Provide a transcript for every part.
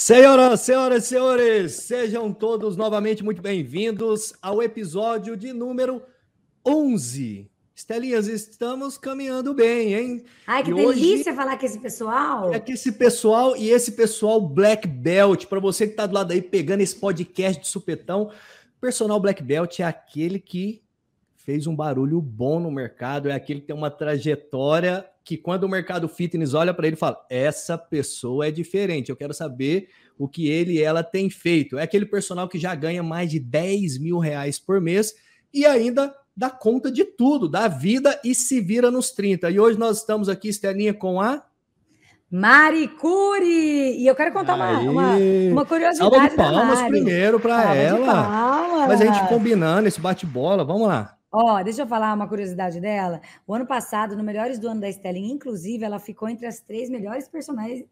Senhoras, senhoras, senhores, sejam todos novamente muito bem-vindos ao episódio de número 11. Estelinhas, estamos caminhando bem, hein? Ai, que e delícia falar com esse pessoal. É que esse pessoal e esse pessoal Black Belt, para você que está do lado aí pegando esse podcast de supetão, personal Black Belt é aquele que fez um barulho bom no mercado, é aquele que tem uma trajetória que quando o mercado fitness olha para ele e fala: essa pessoa é diferente, eu quero saber o que ele e ela tem feito. É aquele personal que já ganha mais de 10 mil reais por mês e ainda dá conta de tudo, da vida e se vira nos 30. E hoje nós estamos aqui, Estelinha, com a. Maricuri! E eu quero contar uma, uma, uma, curiosidade. Salva de palmas primeiro para ela. Mas a gente combinando esse bate-bola, vamos lá. Ó, deixa eu falar uma curiosidade dela. O ano passado, no Melhores do Ano da Stelling, inclusive, ela ficou entre as três melhores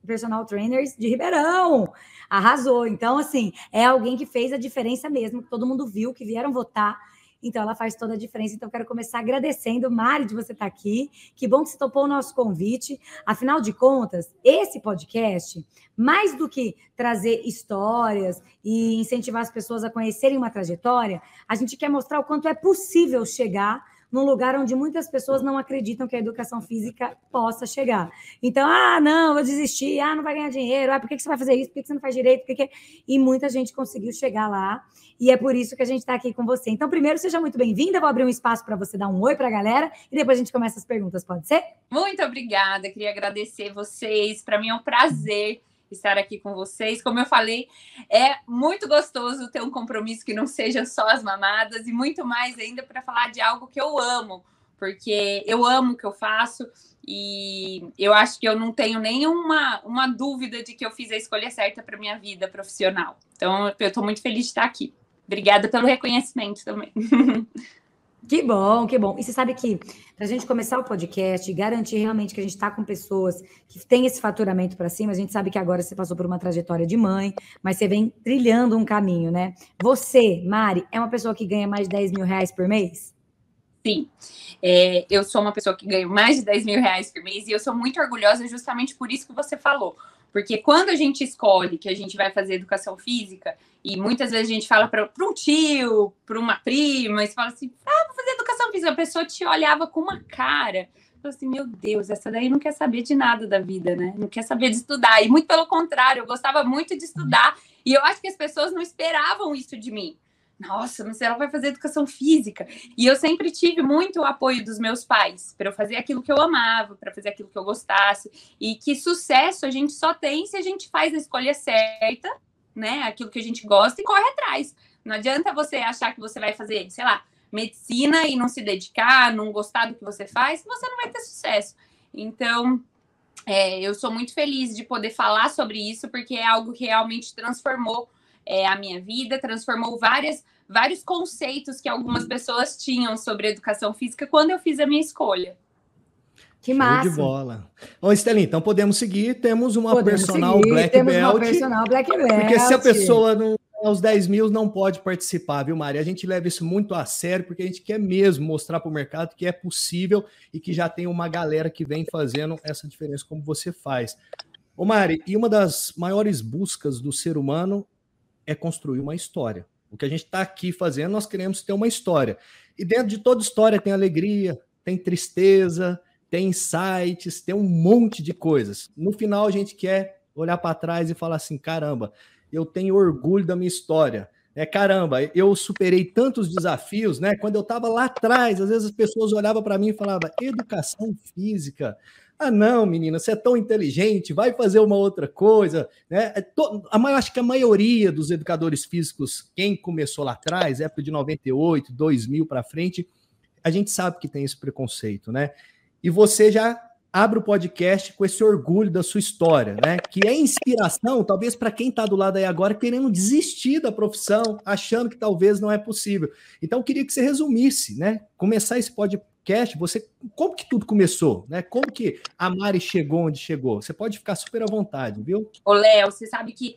personal trainers de Ribeirão. Arrasou. Então, assim, é alguém que fez a diferença mesmo, todo mundo viu, que vieram votar então, ela faz toda a diferença. Então, quero começar agradecendo, Mari, de você estar aqui. Que bom que você topou o nosso convite. Afinal de contas, esse podcast, mais do que trazer histórias e incentivar as pessoas a conhecerem uma trajetória, a gente quer mostrar o quanto é possível chegar num lugar onde muitas pessoas não acreditam que a educação física possa chegar. Então, ah, não, vou desistir, ah, não vai ganhar dinheiro, ah, por que, você vai fazer isso, por que, você não faz direito, por que... E muita gente conseguiu chegar lá, e é por isso que a gente está aqui com você. Então, primeiro, seja muito bem-vinda, vou abrir um espaço para você dar um oi para a galera, e depois a gente começa as perguntas, pode ser? Muito obrigada, queria agradecer vocês, para mim é um prazer estar aqui com vocês. Como eu falei, é muito gostoso ter um compromisso que não seja só as mamadas e muito mais ainda para falar de algo que eu amo, porque eu amo o que eu faço e eu acho que eu não tenho nenhuma uma dúvida de que eu fiz a escolha certa para minha vida profissional. Então, eu estou muito feliz de estar aqui. Obrigada pelo reconhecimento também. Que bom, que bom. E você sabe que para a gente começar o podcast e garantir realmente que a gente está com pessoas que têm esse faturamento para cima, a gente sabe que agora você passou por uma trajetória de mãe, mas você vem trilhando um caminho, né? Você, Mari, é uma pessoa que ganha mais de 10 mil reais por mês? Sim, é, eu sou uma pessoa que ganha mais de 10 mil reais por mês e eu sou muito orgulhosa justamente por isso que você falou. Porque quando a gente escolhe que a gente vai fazer educação física, e muitas vezes a gente fala para um tio, para uma prima, e você fala assim: ah, vou fazer educação física. A pessoa te olhava com uma cara. Falou assim: meu Deus, essa daí não quer saber de nada da vida, né? Não quer saber de estudar. E muito pelo contrário, eu gostava muito de estudar. E eu acho que as pessoas não esperavam isso de mim nossa, mas ela vai fazer educação física. E eu sempre tive muito apoio dos meus pais para eu fazer aquilo que eu amava, para fazer aquilo que eu gostasse. E que sucesso a gente só tem se a gente faz a escolha certa, né? Aquilo que a gente gosta e corre atrás. Não adianta você achar que você vai fazer, sei lá, medicina e não se dedicar, não gostar do que você faz, você não vai ter sucesso. Então, é, eu sou muito feliz de poder falar sobre isso, porque é algo que realmente transformou é, a minha vida, transformou várias, vários conceitos que algumas pessoas tinham sobre educação física quando eu fiz a minha escolha. Que massa. De bola. Ô, Estelinha, então podemos seguir. Temos uma podemos personal seguir, Black temos Belt. Uma personal Black Belt. Porque se a pessoa não aos 10 mil não pode participar, viu, Mari? A gente leva isso muito a sério, porque a gente quer mesmo mostrar para o mercado que é possível e que já tem uma galera que vem fazendo essa diferença como você faz. Ô, Mari, e uma das maiores buscas do ser humano é construir uma história. O que a gente está aqui fazendo, nós queremos ter uma história. E dentro de toda história tem alegria, tem tristeza, tem insights, tem um monte de coisas. No final, a gente quer olhar para trás e falar assim: caramba, eu tenho orgulho da minha história. É, caramba, eu superei tantos desafios, né? Quando eu estava lá atrás, às vezes as pessoas olhavam para mim e falavam: educação física, ah, não, menina, você é tão inteligente, vai fazer uma outra coisa. Né? É a acho que a maioria dos educadores físicos, quem começou lá atrás, época de 98, 2000 para frente, a gente sabe que tem esse preconceito, né? E você já abre o podcast com esse orgulho da sua história, né? Que é inspiração, talvez, para quem está do lado aí agora, querendo desistir da profissão, achando que talvez não é possível. Então, eu queria que você resumisse, né? Começar esse podcast você como que tudo começou, né? Como que a Mari chegou onde chegou? Você pode ficar super à vontade, viu? Ô, Léo, você sabe que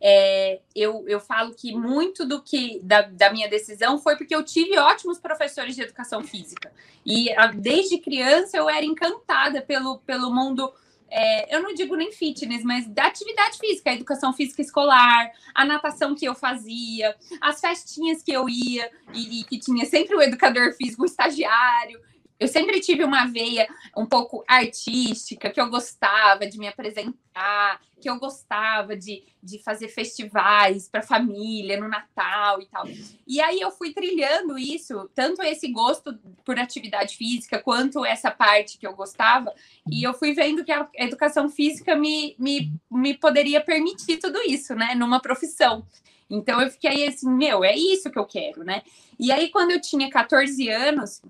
é, eu, eu falo que muito do que da, da, minha decisão foi porque eu tive ótimos professores de educação física. E a, desde criança eu era encantada pelo, pelo mundo é, eu não digo nem fitness, mas da atividade física, a educação física escolar, a natação que eu fazia, as festinhas que eu ia e, e que tinha sempre o educador físico, o estagiário. Eu sempre tive uma veia um pouco artística, que eu gostava de me apresentar, que eu gostava de, de fazer festivais para família no Natal e tal. E aí eu fui trilhando isso, tanto esse gosto por atividade física, quanto essa parte que eu gostava, e eu fui vendo que a educação física me, me, me poderia permitir tudo isso, né, numa profissão. Então eu fiquei assim, meu, é isso que eu quero, né? E aí, quando eu tinha 14 anos,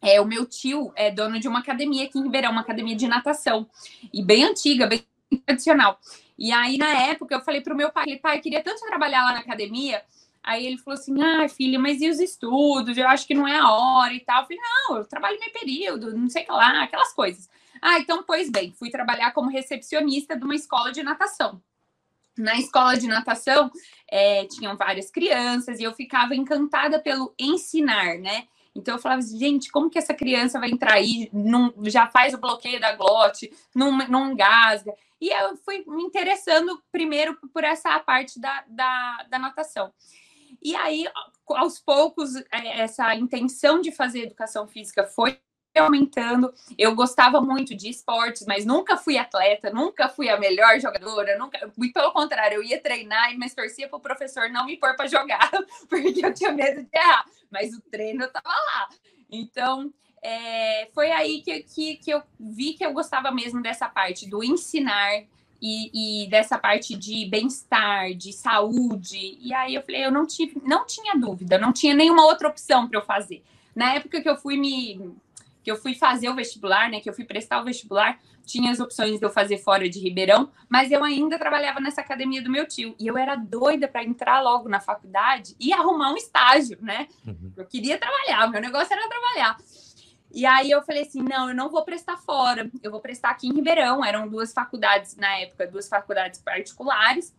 é, o meu tio é dono de uma academia aqui em Ribeirão, uma academia de natação, e bem antiga, bem tradicional. E aí, na época, eu falei para o meu pai, pai, queria tanto trabalhar lá na academia. Aí ele falou assim: ah, filha, mas e os estudos? Eu acho que não é a hora e tal. Eu falei: não, eu trabalho meio período, não sei o que lá, aquelas coisas. Ah, então, pois bem, fui trabalhar como recepcionista de uma escola de natação. Na escola de natação, é, tinham várias crianças e eu ficava encantada pelo ensinar, né? Então eu falava assim, gente, como que essa criança vai entrar aí, não, já faz o bloqueio da glote, não, não engasga. E eu fui me interessando primeiro por essa parte da, da, da natação. E aí, aos poucos, é, essa intenção de fazer educação física foi aumentando. Eu gostava muito de esportes, mas nunca fui atleta, nunca fui a melhor jogadora, nunca, muito pelo contrário, eu ia treinar, mas torcia para o professor não me pôr para jogar, porque eu tinha medo de errar, mas o treino estava lá. Então, é, foi aí que, que, que eu vi que eu gostava mesmo dessa parte do ensinar e, e, dessa parte de bem-estar, de saúde. E aí eu falei, eu não tive, não tinha dúvida, não tinha nenhuma outra opção para eu fazer. Na época que eu fui me que eu fui fazer o vestibular, né, que eu fui prestar o vestibular, tinha as opções de eu fazer fora de Ribeirão, mas eu ainda trabalhava nessa academia do meu tio. E eu era doida para entrar logo na faculdade e arrumar um estágio, né? Uhum. Eu queria trabalhar, meu negócio era trabalhar. E aí eu falei assim: não, eu não vou prestar fora, eu vou prestar aqui em Ribeirão. Eram duas faculdades na época, duas faculdades particulares.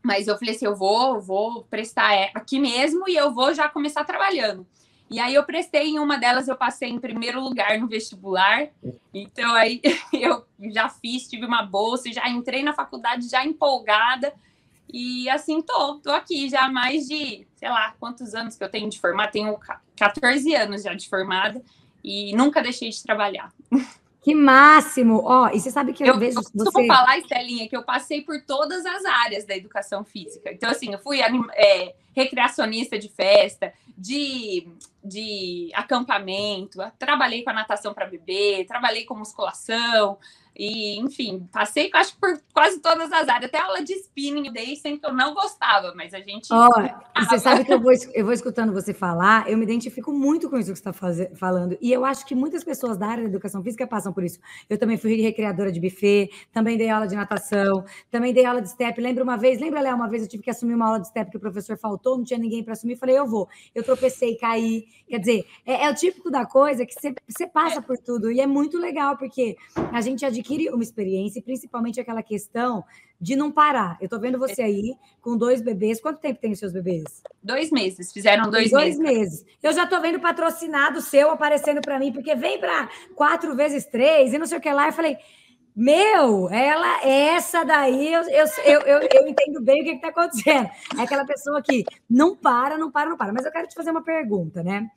Mas eu falei assim: eu vou, vou prestar é, aqui mesmo e eu vou já começar trabalhando. E aí eu prestei em uma delas, eu passei em primeiro lugar no vestibular. Então aí eu já fiz, tive uma bolsa, já entrei na faculdade já empolgada. E assim tô, tô aqui já há mais de, sei lá, quantos anos que eu tenho de formar, tenho 14 anos já de formada e nunca deixei de trabalhar. Que máximo! Ó, oh, e você sabe que eu, eu vejo eu você... falar, Estelinha, que eu passei por todas as áreas da educação física. Então, assim, eu fui é, recreacionista de festa, de, de acampamento, trabalhei com a natação para bebê, trabalhei com musculação, e, enfim, passei, acho por quase todas as áreas. Até aula de spinning dei, sempre que eu não gostava, mas a gente. Oh, você sabe que eu vou, eu vou escutando você falar, eu me identifico muito com isso que você está falando. E eu acho que muitas pessoas da área da educação física passam por isso. Eu também fui recreadora de buffet, também dei aula de natação, também dei aula de step. Lembra uma vez, lembra, Léo, uma vez eu tive que assumir uma aula de step que o professor faltou, não tinha ninguém para assumir. Falei, eu vou. Eu tropecei, caí. Quer dizer, é, é o típico da coisa que você, você passa por tudo. E é muito legal, porque a gente adquire adquire uma experiência, e principalmente aquela questão de não parar. Eu estou vendo você aí com dois bebês. Quanto tempo tem os seus bebês? Dois meses. Fizeram dois, dois meses. Dois meses. Eu já estou vendo patrocinado seu aparecendo para mim, porque vem para quatro vezes três e não sei o que lá. Eu falei, meu, ela, essa daí, eu, eu, eu, eu, eu entendo bem o que está acontecendo. É aquela pessoa que não para, não para, não para. Mas eu quero te fazer uma pergunta, né?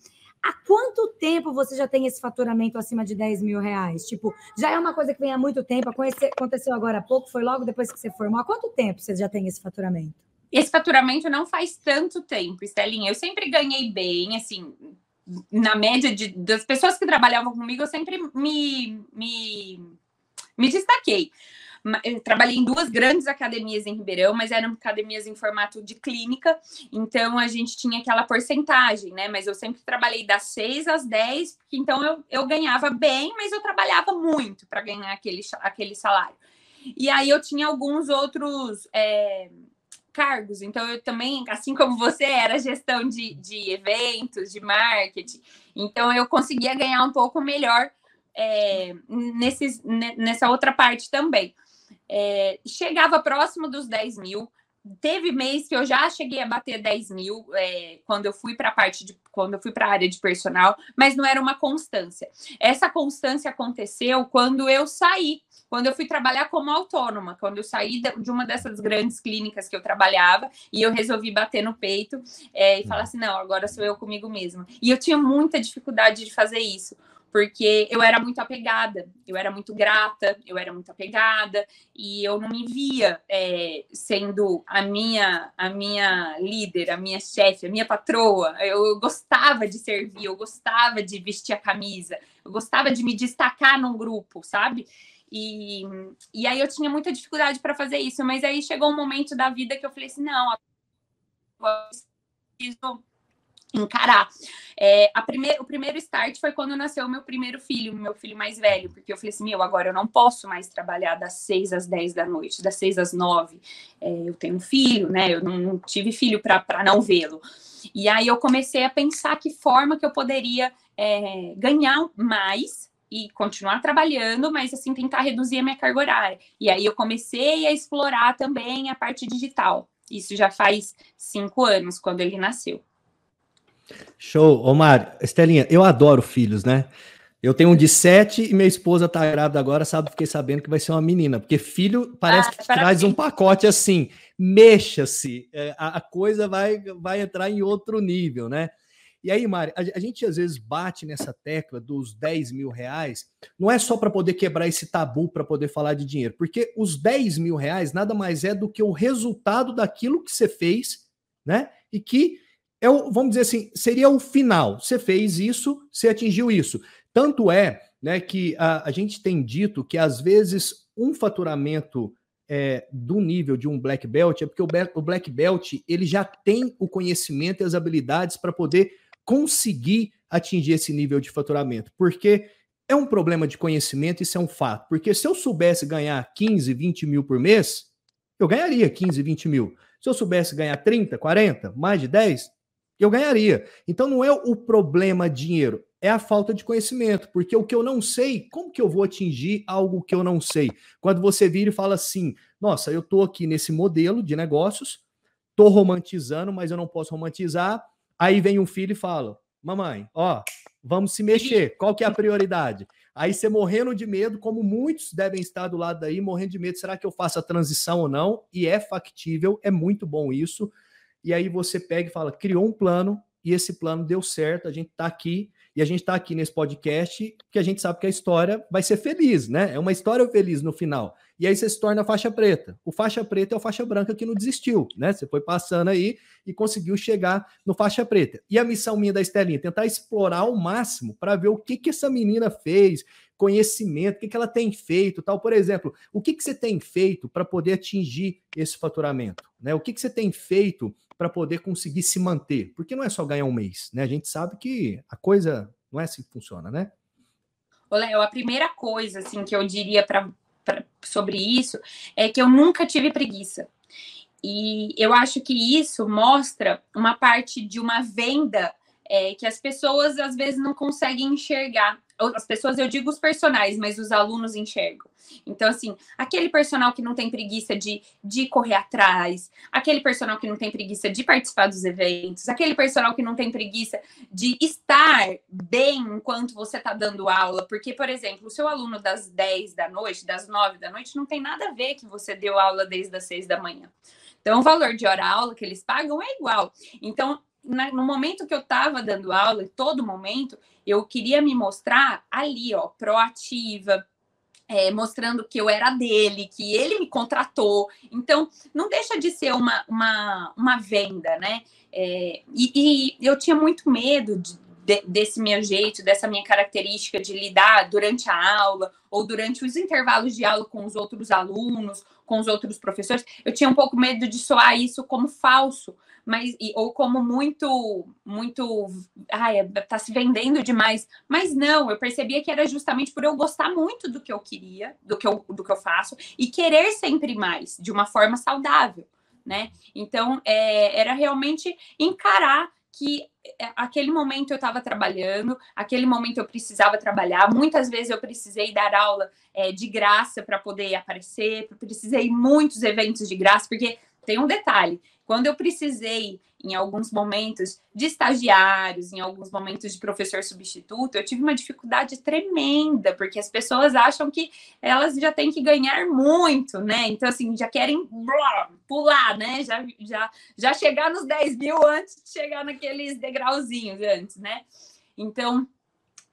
Há quanto tempo você já tem esse faturamento acima de 10 mil reais? Tipo, já é uma coisa que vem há muito tempo, aconteceu agora há pouco, foi logo depois que você formou. Há quanto tempo você já tem esse faturamento? Esse faturamento não faz tanto tempo, Estelinha. Eu sempre ganhei bem, assim, na média de, das pessoas que trabalhavam comigo, eu sempre me, me, me destaquei. Trabalhei em duas grandes academias em Ribeirão, mas eram academias em formato de clínica, então a gente tinha aquela porcentagem, né? Mas eu sempre trabalhei das 6 às 10, então eu, eu ganhava bem, mas eu trabalhava muito para ganhar aquele, aquele salário. E aí eu tinha alguns outros. É, cargos. Então, eu também, assim como você, era gestão de, de eventos, de marketing. Então, eu conseguia ganhar um pouco melhor é, nesses, nessa outra parte também é, chegava próximo dos 10 mil, teve mês que eu já cheguei a bater 10 mil é, quando eu fui para a parte de quando eu fui para a área de personal, mas não era uma constância. Essa constância aconteceu quando eu saí, quando eu fui trabalhar como autônoma, quando eu saí de uma dessas grandes clínicas que eu trabalhava e eu resolvi bater no peito é, e falar assim: não, agora sou eu comigo mesma. E eu tinha muita dificuldade de fazer isso porque eu era muito apegada, eu era muito grata, eu era muito apegada e eu não me via é, sendo a minha a minha líder, a minha chefe, a minha patroa. Eu gostava de servir, eu gostava de vestir a camisa, eu gostava de me destacar num grupo, sabe? E, e aí eu tinha muita dificuldade para fazer isso, mas aí chegou um momento da vida que eu falei assim, não, eu preciso encarar. É, a o primeiro start foi quando nasceu o meu primeiro filho, meu filho mais velho, porque eu falei assim: meu, agora eu não posso mais trabalhar das seis às dez da noite, das seis às nove. É, eu tenho um filho, né? Eu não, não tive filho para não vê-lo. E aí eu comecei a pensar que forma que eu poderia é, ganhar mais e continuar trabalhando, mas assim tentar reduzir a minha carga horária. E aí eu comecei a explorar também a parte digital. Isso já faz cinco anos, quando ele nasceu. Show. Omar, Estelinha, eu adoro filhos, né? Eu tenho um de sete e minha esposa tá grávida agora, sabe? Fiquei sabendo que vai ser uma menina, porque filho parece ah, que traz um pacote assim, mexa-se, é, a, a, coisa vai, vai entrar em outro nível, né? E aí, Mari, a, a gente às vezes bate nessa tecla dos 10 mil reais, não é só para poder quebrar esse tabu para poder falar de dinheiro, porque os 10 mil reais nada mais é do que o resultado daquilo que você fez, né? E que é o, vamos dizer assim, seria o final. Você fez isso, você atingiu isso. Tanto é né, que a, a gente tem dito que às vezes um faturamento é, do nível de um black belt é porque o, o black belt ele já tem o conhecimento e as habilidades para poder conseguir atingir esse nível de faturamento. Porque é um problema de conhecimento, isso é um fato. Porque se eu soubesse ganhar 15, 20 mil por mês, eu ganharia 15, 20 mil. Se eu soubesse ganhar 30, 40, mais de 10, eu ganharia. Então não é o problema dinheiro, é a falta de conhecimento, porque o que eu não sei, como que eu vou atingir algo que eu não sei? Quando você vira e fala assim: "Nossa, eu estou aqui nesse modelo de negócios, estou romantizando, mas eu não posso romantizar". Aí vem um filho e fala: "Mamãe, ó, vamos se mexer. Qual que é a prioridade?" Aí você morrendo de medo, como muitos devem estar do lado daí, morrendo de medo, será que eu faço a transição ou não? E é factível, é muito bom isso e aí você pega e fala, criou um plano e esse plano deu certo, a gente está aqui e a gente está aqui nesse podcast que a gente sabe que a história vai ser feliz, né? É uma história feliz no final. E aí você se torna faixa preta. O faixa preta é o faixa branca que não desistiu, né? Você foi passando aí e conseguiu chegar no faixa preta. E a missão minha da Estelinha tentar explorar ao máximo para ver o que que essa menina fez, conhecimento, o que, que ela tem feito, tal. Por exemplo, o que, que você tem feito para poder atingir esse faturamento? Né? O que, que você tem feito para poder conseguir se manter. Porque não é só ganhar um mês, né? A gente sabe que a coisa não é assim que funciona, né? Ô, Léo, a primeira coisa assim que eu diria para sobre isso é que eu nunca tive preguiça. E eu acho que isso mostra uma parte de uma venda é, que as pessoas às vezes não conseguem enxergar as pessoas, eu digo os personagens, mas os alunos enxergam. Então, assim, aquele personal que não tem preguiça de, de correr atrás, aquele personal que não tem preguiça de participar dos eventos, aquele personal que não tem preguiça de estar bem enquanto você está dando aula. Porque, por exemplo, o seu aluno das 10 da noite, das 9 da noite, não tem nada a ver que você deu aula desde as 6 da manhã. Então, o valor de hora-aula que eles pagam é igual. Então, no momento que eu estava dando aula, em todo momento, eu queria me mostrar ali, ó, proativa, é, mostrando que eu era dele, que ele me contratou. Então, não deixa de ser uma, uma, uma venda, né? É, e, e, eu tinha muito medo de, de, desse meu jeito, dessa minha característica de lidar durante a aula ou durante os intervalos de aula com os outros alunos, com os outros professores. Eu tinha um pouco medo de soar isso como falso, mas ou como muito muito ai, tá se vendendo demais. Mas não, eu percebia que era justamente por eu gostar muito do que eu queria, do que eu, do que eu faço e querer sempre mais, de uma forma saudável, né? Então, é, era realmente encarar que é, aquele momento eu estava trabalhando, aquele momento eu precisava trabalhar. Muitas vezes eu precisei dar aula é, de graça para poder aparecer, precisei muitos eventos de graça, porque tem um detalhe: quando eu precisei em alguns momentos de estagiários, em alguns momentos de professor substituto, eu tive uma dificuldade tremenda, porque as pessoas acham que elas já têm que ganhar muito, né? Então, assim, já querem pular, né? Já, já, já chegar nos 10 mil antes de chegar naqueles degrauzinhos antes, né? Então,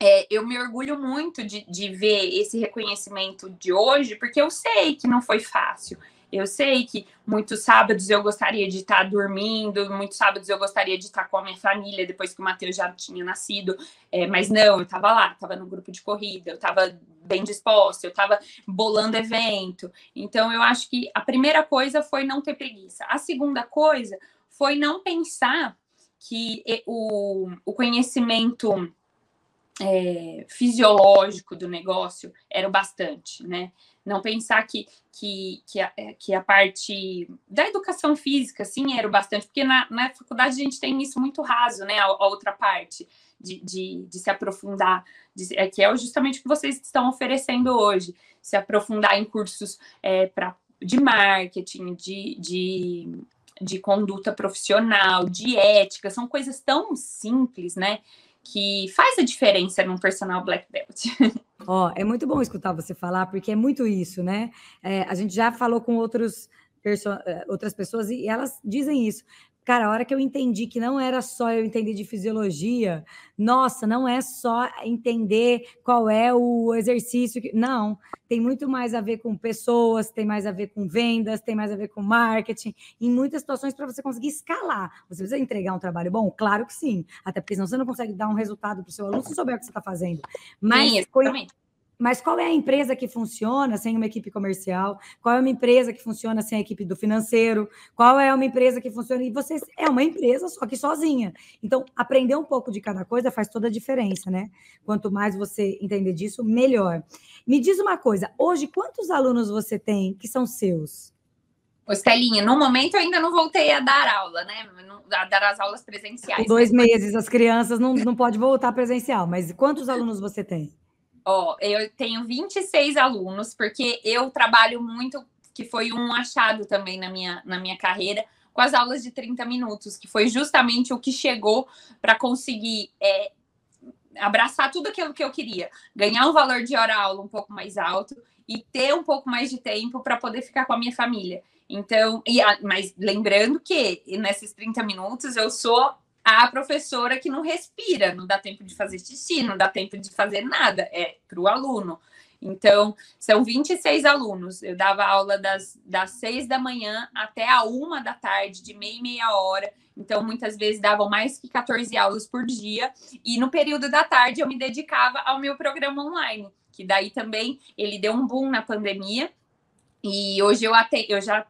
é, eu me orgulho muito de, de ver esse reconhecimento de hoje, porque eu sei que não foi fácil. Eu sei que muitos sábados eu gostaria de estar dormindo, muitos sábados eu gostaria de estar com a minha família depois que o Matheus já tinha nascido, é, mas não, eu estava lá, estava no grupo de corrida, eu estava bem disposta, eu estava bolando evento. Então, eu acho que a primeira coisa foi não ter preguiça. A segunda coisa foi não pensar que o, o conhecimento é, fisiológico do negócio era o bastante, né? Não pensar que, que, que, a, é, que a parte da educação física, sim, era o bastante, porque na, na faculdade a gente tem isso muito raso, né? A, a outra parte de, de, de se aprofundar, de, é, que é justamente o que vocês estão oferecendo hoje, se aprofundar em cursos é, pra, de marketing, de, de, de conduta profissional, de ética, são coisas tão simples, né? que faz a diferença num personal black belt. Ó, é muito bom escutar você falar, porque é muito isso, né? É, a gente já falou com outros é, outras pessoas e elas dizem isso. Cara, a hora que eu entendi que não era só eu entender de fisiologia, nossa, não é só entender qual é o exercício. Que... Não, tem muito mais a ver com pessoas, tem mais a ver com vendas, tem mais a ver com marketing, em muitas situações para você conseguir escalar. Você precisa entregar um trabalho bom? Claro que sim, até porque senão você não consegue dar um resultado para o seu aluno se souber o que você está fazendo. Mas sim, exatamente. Mas qual é a empresa que funciona sem uma equipe comercial? Qual é uma empresa que funciona sem a equipe do financeiro? Qual é uma empresa que funciona? E você é uma empresa, só que sozinha. Então, aprender um pouco de cada coisa faz toda a diferença, né? Quanto mais você entender disso, melhor. Me diz uma coisa: hoje, quantos alunos você tem que são seus? Ô, Estelinha, no momento eu ainda não voltei a dar aula, né? A dar as aulas presenciais. Dois meses, as crianças não, não podem voltar presencial, mas quantos alunos você tem? Ó, eu tenho 26 alunos, porque eu trabalho muito, que foi um achado também na minha, na minha carreira, com as aulas de 30 minutos, que foi justamente o que chegou para conseguir é, abraçar tudo aquilo que eu queria, ganhar um valor de hora-aula um pouco mais alto e ter um pouco mais de tempo para poder ficar com a minha família. Então, e, mas lembrando que nesses 30 minutos eu sou a professora que não respira, não dá tempo de fazer xixi, não dá tempo de fazer nada, é para o aluno. Então, são 26 alunos. Eu dava aula das, das 6 da manhã até a uma da tarde, de meia e meia hora. Então, muitas vezes davam mais que 14 aulas por dia. E no período da tarde, eu me dedicava ao meu programa online, que daí também ele deu um boom na pandemia. E hoje eu, até, eu já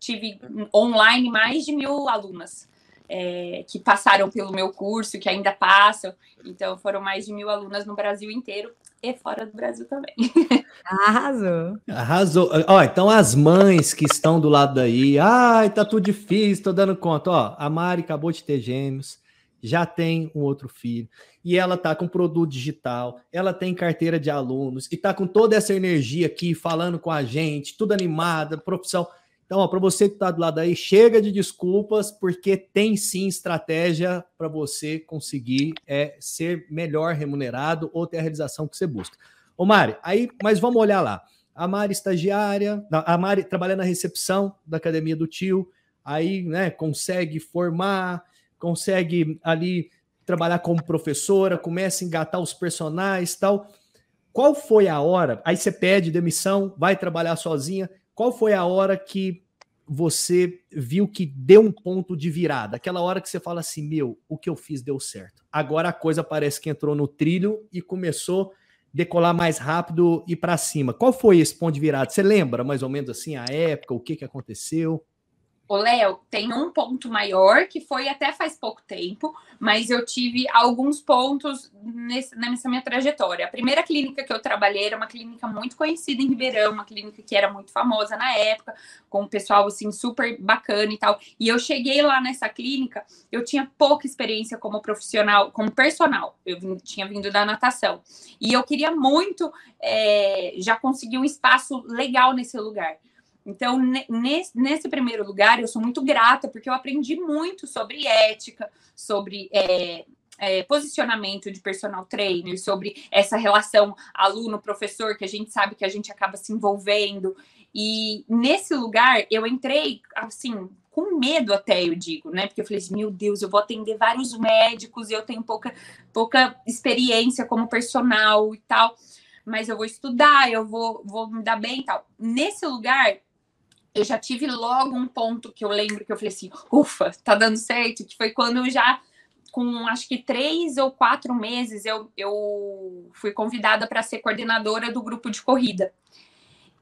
tive online mais de mil alunas é, que passaram pelo meu curso, que ainda passam. Então, foram mais de mil alunas no Brasil inteiro e fora do Brasil também. Arrasou. Arrasou. Ó, então as mães que estão do lado daí, ai, tá tudo difícil, tô dando conta. Ó, a Mari acabou de ter gêmeos, já tem um outro filho, e ela tá com produto digital, ela tem carteira de alunos, e tá com toda essa energia aqui, falando com a gente, tudo animada, profissão. Então, para você que está do lado aí, chega de desculpas, porque tem sim estratégia para você conseguir é, ser melhor remunerado ou ter a realização que você busca. Ô, Mari, aí, mas vamos olhar lá. A Mari estagiária, a Mari trabalhando na recepção da academia do tio, aí né, consegue formar, consegue ali trabalhar como professora, começa a engatar os personagens tal. Qual foi a hora? Aí você pede demissão, vai trabalhar sozinha. Qual foi a hora que você viu que deu um ponto de virada? Aquela hora que você fala assim: meu, o que eu fiz deu certo. Agora a coisa parece que entrou no trilho e começou decolar mais rápido e para cima. Qual foi esse ponto de virada? Você lembra mais ou menos assim a época, o que, que aconteceu? O Léo tem um ponto maior que foi até faz pouco tempo, mas eu tive alguns pontos nesse, nessa minha trajetória. A primeira clínica que eu trabalhei era uma clínica muito conhecida em Ribeirão, uma clínica que era muito famosa na época, com um pessoal assim super bacana e tal. E eu cheguei lá nessa clínica, eu tinha pouca experiência como profissional, como personal. Eu vim, tinha vindo da natação e eu queria muito é, já conseguir um espaço legal nesse lugar. Então, nesse, nesse primeiro lugar, eu sou muito grata, porque eu aprendi muito sobre ética, sobre é, é, posicionamento de personal trainer, sobre essa relação aluno-professor, que a gente sabe que a gente acaba se envolvendo. E nesse lugar, eu entrei, assim, com medo até, eu digo, né? Porque eu falei assim, meu Deus, eu vou atender vários médicos e eu tenho pouca, pouca experiência como personal e tal, mas eu vou estudar, eu vou, vou me dar bem e tal. Nesse lugar, eu já tive logo um ponto que eu lembro que eu falei assim, ufa, tá dando certo, que foi quando eu já, com acho que três ou quatro meses, eu, eu fui convidada para ser coordenadora do grupo de corrida.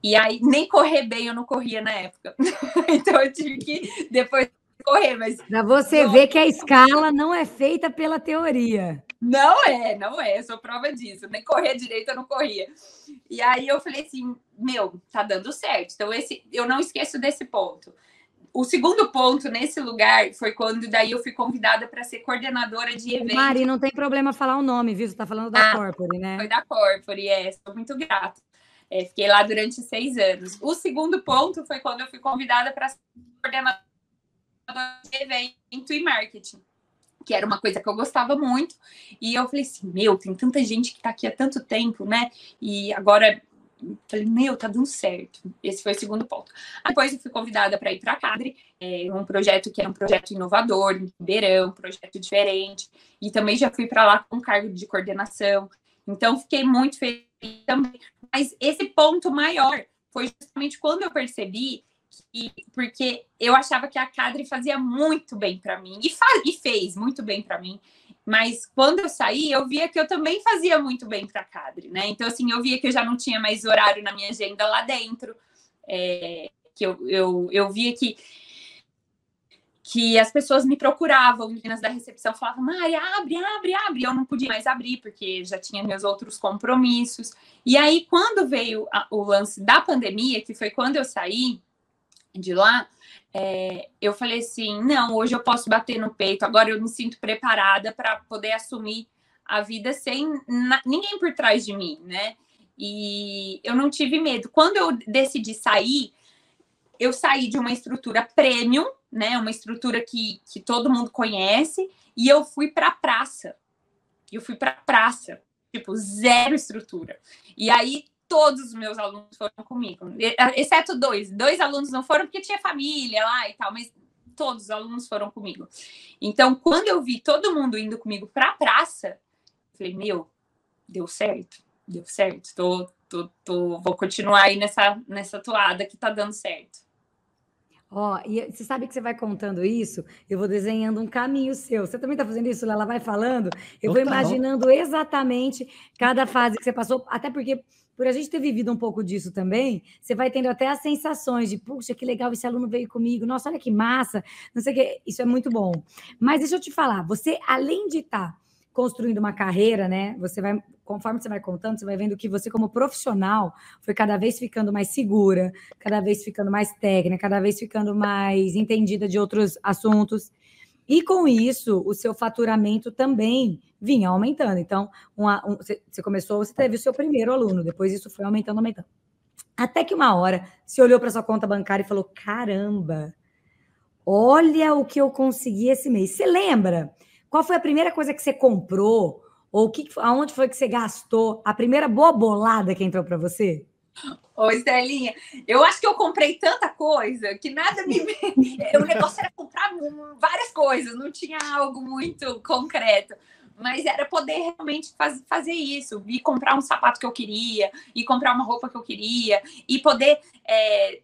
E aí, nem correr bem eu não corria na época. então eu tive que depois correr, mas. Para você ver que a escala não é feita pela teoria. Não é, não é, eu sou prova disso. Nem correr direito eu não corria. E aí eu falei assim, meu, tá dando certo. Então, esse, eu não esqueço desse ponto. O segundo ponto nesse lugar foi quando daí eu fui convidada para ser coordenadora de eventos. Mari, não tem problema falar o nome, viu? Você está falando da ah, Corpore, né? Foi da Corpore, é. Sou muito grata. É, fiquei lá durante seis anos. O segundo ponto foi quando eu fui convidada para ser coordenadora de evento e marketing que era uma coisa que eu gostava muito. E eu falei assim: meu, tem tanta gente que está aqui há tanto tempo, né? E agora falei, meu, tá dando certo. Esse foi o segundo ponto. Depois eu fui convidada para ir para a Cadre, é, um projeto que era um projeto inovador, em Ribeirão, um projeto diferente. E também já fui para lá com cargo de coordenação. Então, fiquei muito feliz também. Mas esse ponto maior foi justamente quando eu percebi que, porque eu achava que a Cadre fazia muito bem para mim e, faz, e fez muito bem para mim. Mas quando eu saí, eu via que eu também fazia muito bem para a Cadre, né? Então, assim, eu via que eu já não tinha mais horário na minha agenda lá dentro, é, que eu, eu, eu via que que as pessoas me procuravam, meninas da recepção falavam, Mari, abre, abre, abre. Eu não podia mais abrir, porque já tinha meus outros compromissos. E aí, quando veio a, o lance da pandemia, que foi quando eu saí, de lá, é, eu falei assim: não, hoje eu posso bater no peito, agora eu me sinto preparada para poder assumir a vida sem na, ninguém por trás de mim, né? E eu não tive medo. Quando eu decidi sair, eu saí de uma estrutura premium, né? Uma estrutura que, que todo mundo conhece, e eu fui para a praça. Eu fui para a praça, tipo, zero estrutura. E aí todos os meus alunos foram comigo, exceto dois. Dois alunos não foram porque tinha família lá e tal, mas todos os alunos foram comigo. Então, quando eu vi todo mundo indo comigo para a praça, falei, meu, deu certo, deu certo. Tô, tô, tô, vou continuar aí nessa, nessa toada que tá dando certo. Ó, e você sabe que você vai contando isso, eu vou desenhando um caminho seu. Você também está fazendo isso? Ela vai falando, eu Total. vou imaginando exatamente cada fase que você passou, até porque por a gente ter vivido um pouco disso também, você vai tendo até as sensações de, puxa, que legal, esse aluno veio comigo, nossa, olha que massa, não sei o que, isso é muito bom. Mas deixa eu te falar, você, além de estar tá construindo uma carreira, né, você vai, conforme você vai contando, você vai vendo que você, como profissional, foi cada vez ficando mais segura, cada vez ficando mais técnica, cada vez ficando mais entendida de outros assuntos. E com isso, o seu faturamento também vinha aumentando. Então, uma, um, você, começou, você teve o seu primeiro aluno, depois isso foi aumentando, aumentando. Até que uma hora você olhou para sua conta bancária e falou: caramba, olha o que eu consegui esse mês. Você lembra? Qual foi a primeira coisa que você comprou? Ou que, aonde foi que você gastou? A primeira boa bolada que entrou para você? Ô, Estelinha, eu acho que eu comprei tanta coisa que nada me. o negócio era comprar várias coisas, não tinha algo muito concreto. Mas era poder realmente faz, fazer isso, e comprar um sapato que eu queria, e comprar uma roupa que eu queria, e poder. É,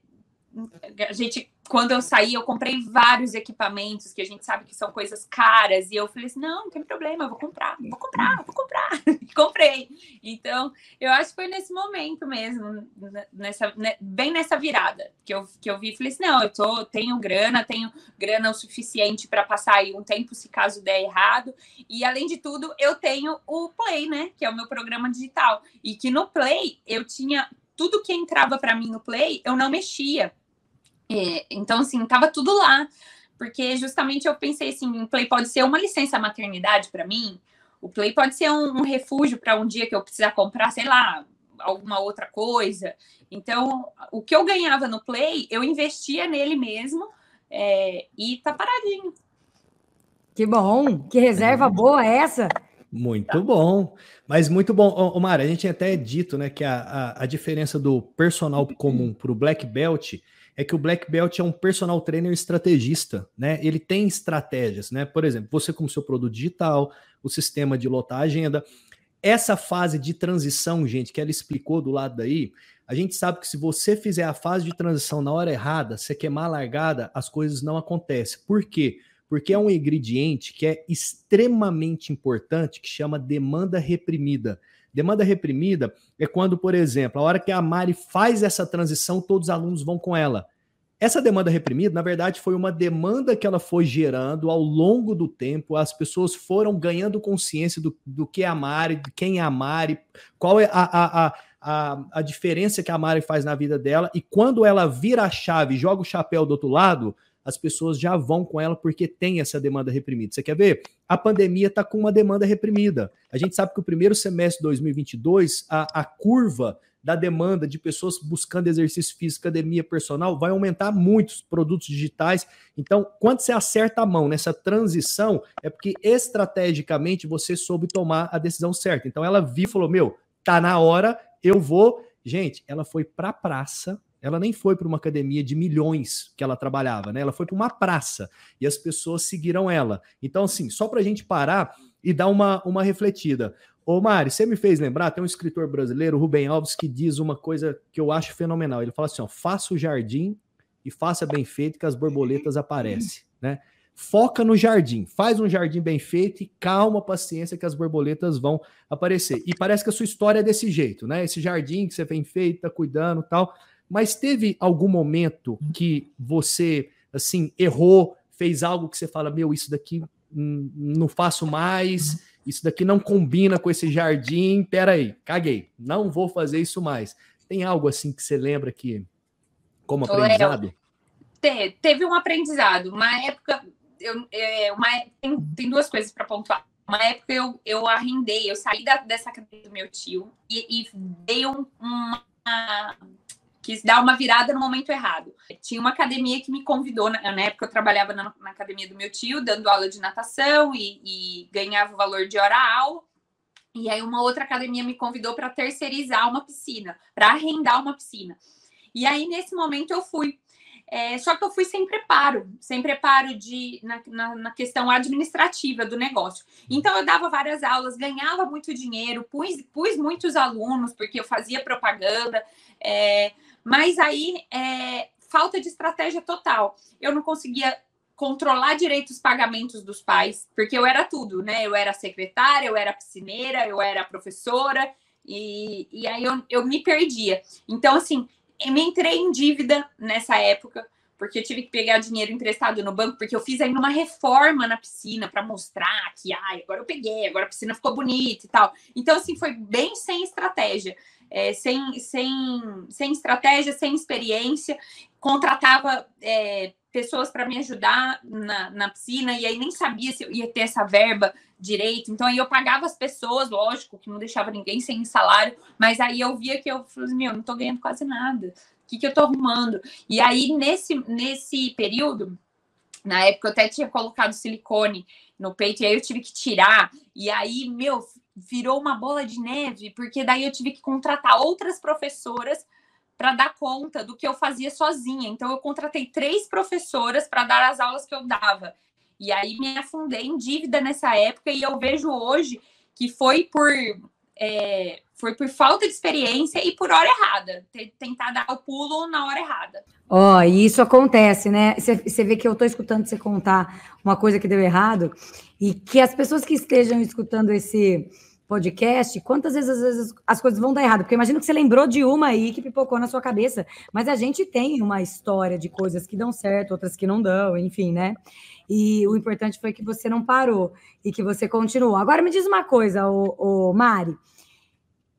a gente quando eu saí, eu comprei vários equipamentos que a gente sabe que são coisas caras. E eu falei assim: não, não tem problema, eu vou comprar, vou comprar, vou comprar. Comprei. Então, eu acho que foi nesse momento mesmo, nessa, né, bem nessa virada, que eu, que eu vi e falei assim: não, eu tô, tenho grana, tenho grana o suficiente para passar aí um tempo se caso der errado. E além de tudo, eu tenho o Play, né? Que é o meu programa digital. E que no Play eu tinha tudo que entrava para mim no Play, eu não mexia é, então, assim, tava tudo lá, porque justamente eu pensei assim, o Play pode ser uma licença maternidade para mim, o Play pode ser um, um refúgio para um dia que eu precisar comprar, sei lá, alguma outra coisa. Então, o que eu ganhava no Play, eu investia nele mesmo é, e tá paradinho. Que bom, que reserva boa é essa. Muito tá. bom, mas muito bom. Ô, Mara, a gente tinha até dito né, que a, a, a diferença do personal comum para o Black Belt é que o Black Belt é um personal trainer estrategista, né? Ele tem estratégias, né? Por exemplo, você como seu produto digital, o sistema de lotar a agenda. Essa fase de transição, gente, que ela explicou do lado daí, a gente sabe que se você fizer a fase de transição na hora errada, você queimar a largada, as coisas não acontecem. Por quê? Porque é um ingrediente que é extremamente importante, que chama demanda reprimida. Demanda reprimida é quando, por exemplo, a hora que a Mari faz essa transição, todos os alunos vão com ela. Essa demanda reprimida, na verdade, foi uma demanda que ela foi gerando ao longo do tempo. As pessoas foram ganhando consciência do, do que é a Mari, de quem é a Mari, qual é a, a, a, a, diferença que a Mari faz na vida dela. E quando ela vira a chave, joga o chapéu do outro lado, as pessoas já vão com ela porque tem essa demanda reprimida. Você quer ver? A pandemia está com uma demanda reprimida. A gente sabe que o primeiro semestre de 2022, a, a curva da demanda de pessoas buscando exercício físico, academia personal, vai aumentar muitos produtos digitais. Então, quando você acerta a mão nessa transição, é porque estrategicamente você soube tomar a decisão certa. Então, ela viu e falou: Meu, tá na hora, eu vou. Gente, ela foi para a praça ela nem foi para uma academia de milhões que ela trabalhava, né? Ela foi para uma praça e as pessoas seguiram ela. Então, assim, só para a gente parar e dar uma, uma refletida. Ô, Mari, você me fez lembrar, tem um escritor brasileiro, Rubem Alves, que diz uma coisa que eu acho fenomenal. Ele fala assim: ó, faça o jardim e faça bem feito que as borboletas aparecem, né? Foca no jardim, faz um jardim bem feito e calma, paciência que as borboletas vão aparecer. E parece que a sua história é desse jeito, né? Esse jardim que você vem feito, tá cuidando, tal. Mas teve algum momento que você, assim, errou, fez algo que você fala, meu, isso daqui não faço mais, isso daqui não combina com esse jardim, peraí, caguei, não vou fazer isso mais. Tem algo assim que você lembra que, como aprendizado? Te, teve um aprendizado. Uma época, eu, é, uma, tem, tem duas coisas para pontuar. Uma época eu, eu arrendei, eu saí da, dessa academia do meu tio e, e dei um, uma quis dar uma virada no momento errado. Tinha uma academia que me convidou, na, na época eu trabalhava na, na, academia do meu tio, dando aula de natação e, e ganhava o valor de hora-aula. E aí uma outra academia me convidou para terceirizar uma piscina, para arrendar uma piscina. E aí nesse momento eu fui. É, só que eu fui sem preparo, sem preparo de, na, na, na, questão administrativa do negócio. Então, eu dava várias aulas, ganhava muito dinheiro, pus, pus muitos alunos, porque eu fazia propaganda, é, mas aí, é, falta de estratégia total. Eu não conseguia controlar direito os pagamentos dos pais, porque eu era tudo, né? Eu era secretária, eu era piscineira, eu era professora, e, e aí eu, eu me perdia. Então, assim, eu me entrei em dívida nessa época, porque eu tive que pegar dinheiro emprestado no banco, porque eu fiz ainda uma reforma na piscina para mostrar que, ai, agora eu peguei, agora a piscina ficou bonita e tal. Então, assim, foi bem sem estratégia é, sem, sem, sem estratégia, sem experiência, contratava é, pessoas para me ajudar na, na piscina e aí nem sabia se eu ia ter essa verba direito. Então aí eu pagava as pessoas, lógico, que não deixava ninguém sem salário, mas aí eu via que eu falei, meu, não estou ganhando quase nada. O que, que eu estou arrumando? E aí, nesse, nesse período, na época eu até tinha colocado silicone no peito, e aí eu tive que tirar. E aí, meu, virou uma bola de neve, porque daí eu tive que contratar outras professoras para dar conta do que eu fazia sozinha. Então, eu contratei três professoras para dar as aulas que eu dava. E aí me afundei em dívida nessa época, e eu vejo hoje que foi por. É, foi por falta de experiência e por hora errada, tentar dar o pulo na hora errada. Ó, oh, e isso acontece, né? Você vê que eu estou escutando você contar uma coisa que deu errado e que as pessoas que estejam escutando esse podcast, quantas vezes vezes as coisas vão dar errado? Porque imagino que você lembrou de uma aí que pipocou na sua cabeça, mas a gente tem uma história de coisas que dão certo, outras que não dão, enfim, né? E o importante foi que você não parou e que você continuou. Agora me diz uma coisa, o, o Mari.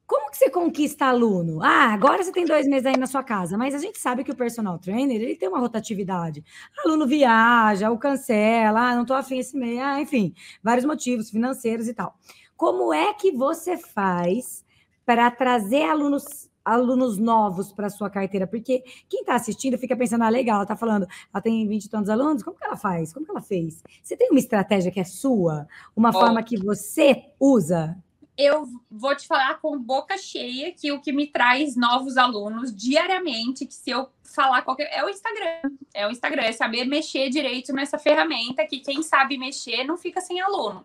Como que você conquista aluno? Ah, agora você tem dois meses aí na sua casa, mas a gente sabe que o personal trainer ele tem uma rotatividade. Aluno viaja, ou cancela, ah, não tô afim esse mês, ah, enfim, vários motivos financeiros e tal. Como é que você faz para trazer alunos alunos novos para sua carteira? Porque quem está assistindo fica pensando, ah, legal, ela está falando, ela tem 20 e tantos alunos, como que ela faz? Como que ela fez? Você tem uma estratégia que é sua? Uma oh. forma que você usa? eu vou te falar com boca cheia que o que me traz novos alunos diariamente, que se eu falar qualquer. É o Instagram. É o Instagram, é saber mexer direito nessa ferramenta, que quem sabe mexer não fica sem aluno.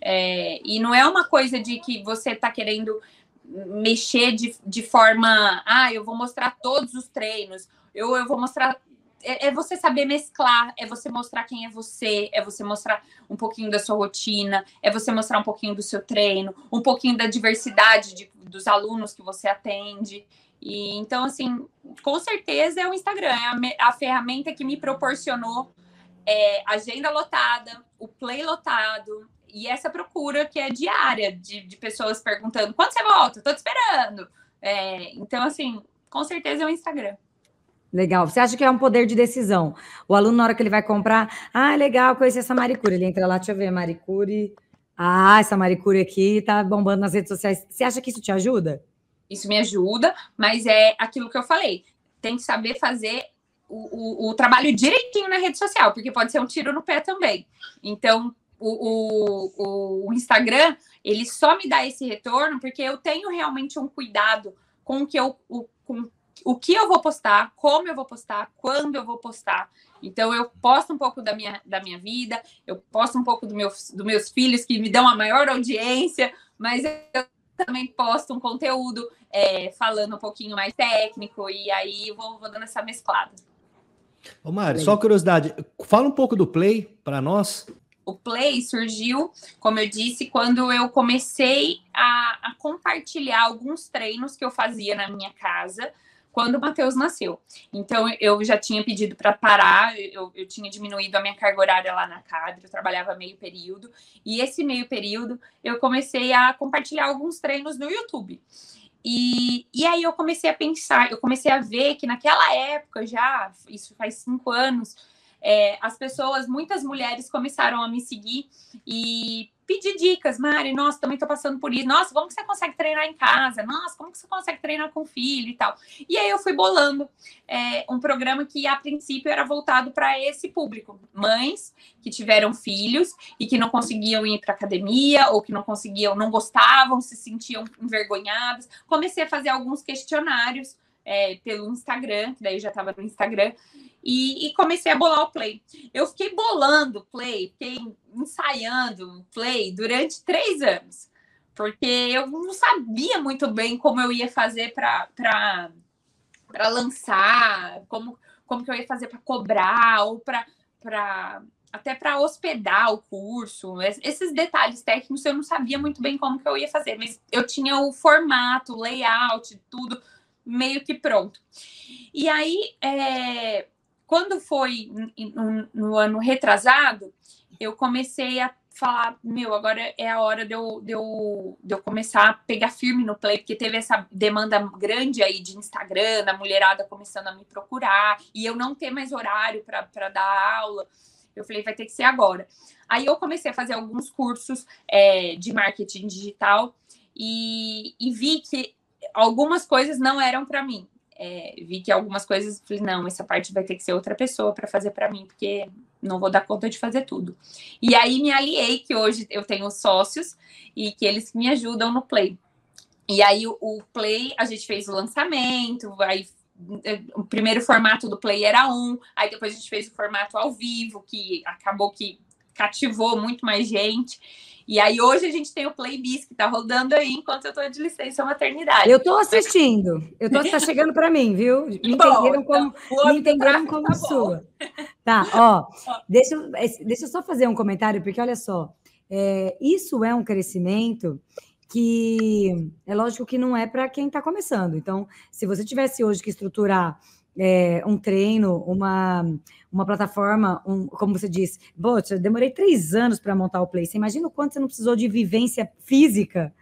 É, e não é uma coisa de que você está querendo mexer de, de forma. Ah, eu vou mostrar todos os treinos, eu, eu vou mostrar é, é, você saber mesclar, é você mostrar quem é você, é você mostrar um pouquinho da sua rotina, é você mostrar um pouquinho do seu treino, um pouquinho da diversidade de, dos alunos que você atende. E então, assim, com certeza é o Instagram, é a, a ferramenta que me proporcionou é, agenda lotada, o play lotado, e essa procura que é diária de, de pessoas perguntando quando você volta? Tô te esperando. É, então, assim, com certeza é o Instagram. Legal. Você acha que é um poder de decisão? O aluno, na hora que ele vai comprar, ah, legal, conheci essa Maricure. Ele entra lá, deixa eu ver, Maricure. Ah, essa Maricure aqui tá bombando nas redes sociais. Você acha que isso te ajuda? Isso me ajuda, mas é aquilo que eu falei. Tem que saber fazer o, o, o trabalho direitinho na rede social, porque pode ser um tiro no pé também. Então, o, o, o Instagram, ele só me dá esse retorno porque eu tenho realmente um cuidado com o que eu, o, com o que eu vou postar, como eu vou postar, quando eu vou postar. Então eu posto um pouco da minha, da minha vida, eu posto um pouco do meu, dos meus filhos que me dão a maior audiência, mas eu também posto um conteúdo é, falando um pouquinho mais técnico, e aí vou, vou dando essa mesclada. Ô Mari, só curiosidade, fala um pouco do Play para nós. O Play surgiu, como eu disse, quando eu comecei a, a compartilhar alguns treinos que eu fazia na minha casa, quando o Matheus nasceu. Então, eu já tinha pedido para parar, eu, eu tinha diminuído a minha carga horária lá na cadre, eu trabalhava meio período, e esse meio período eu comecei a compartilhar alguns treinos no YouTube. E, e aí eu comecei a pensar, eu comecei a ver que naquela época já, isso faz cinco anos, é, as pessoas, muitas mulheres começaram a me seguir e pedir dicas, Mari, nossa, também tô passando por isso. Nossa, como que você consegue treinar em casa? Nossa, como que você consegue treinar com filho e tal? E aí eu fui bolando é, um programa que a princípio era voltado para esse público, mães que tiveram filhos e que não conseguiam ir para academia ou que não conseguiam, não gostavam, se sentiam envergonhadas. Comecei a fazer alguns questionários é, pelo Instagram, que daí já estava no Instagram, e, e, comecei a bolar o play. Eu fiquei bolando play, fiquei ensaiando play durante três anos, porque eu não sabia muito bem como eu ia fazer para lançar, como, como que eu ia fazer para cobrar, ou para até para hospedar o curso. Esses detalhes técnicos eu não sabia muito bem como que eu ia fazer, mas eu tinha o formato, o layout, tudo meio que pronto. E aí, é, quando foi no, no, ano retrasado, eu comecei a falar, meu, agora é a hora de eu, de, eu, de eu começar a pegar firme no play, porque teve essa demanda grande aí de Instagram, da mulherada começando a me procurar, e eu não ter mais horário para dar aula. Eu falei, vai ter que ser agora. Aí eu comecei a fazer alguns cursos é, de marketing digital e, e vi que algumas coisas não eram para mim é, vi que algumas coisas, falei, não, essa parte vai ter que ser outra pessoa para fazer para mim, porque não vou dar conta de fazer tudo. E aí me aliei, que hoje eu tenho sócios e que eles me ajudam no Play. E aí o, o Play, a gente fez o lançamento, aí é, o primeiro formato do Play era um, aí depois a gente fez o formato ao vivo, que acabou que cativou muito mais gente. E aí hoje a gente tem o Playbis que está rodando aí enquanto eu estou de licença maternidade. Eu estou assistindo. Eu tô tá chegando para mim, viu? Me entenderam como, então, me entenderam como tá sua. Tá, ó. Deixa, deixa eu só fazer um comentário, porque olha só. É, isso é um crescimento que é lógico que não é para quem está começando. Então, se você tivesse hoje que estruturar é, um treino, uma, uma plataforma, um, como você disse, eu demorei três anos para montar o Play. Você imagina o quanto você não precisou de vivência física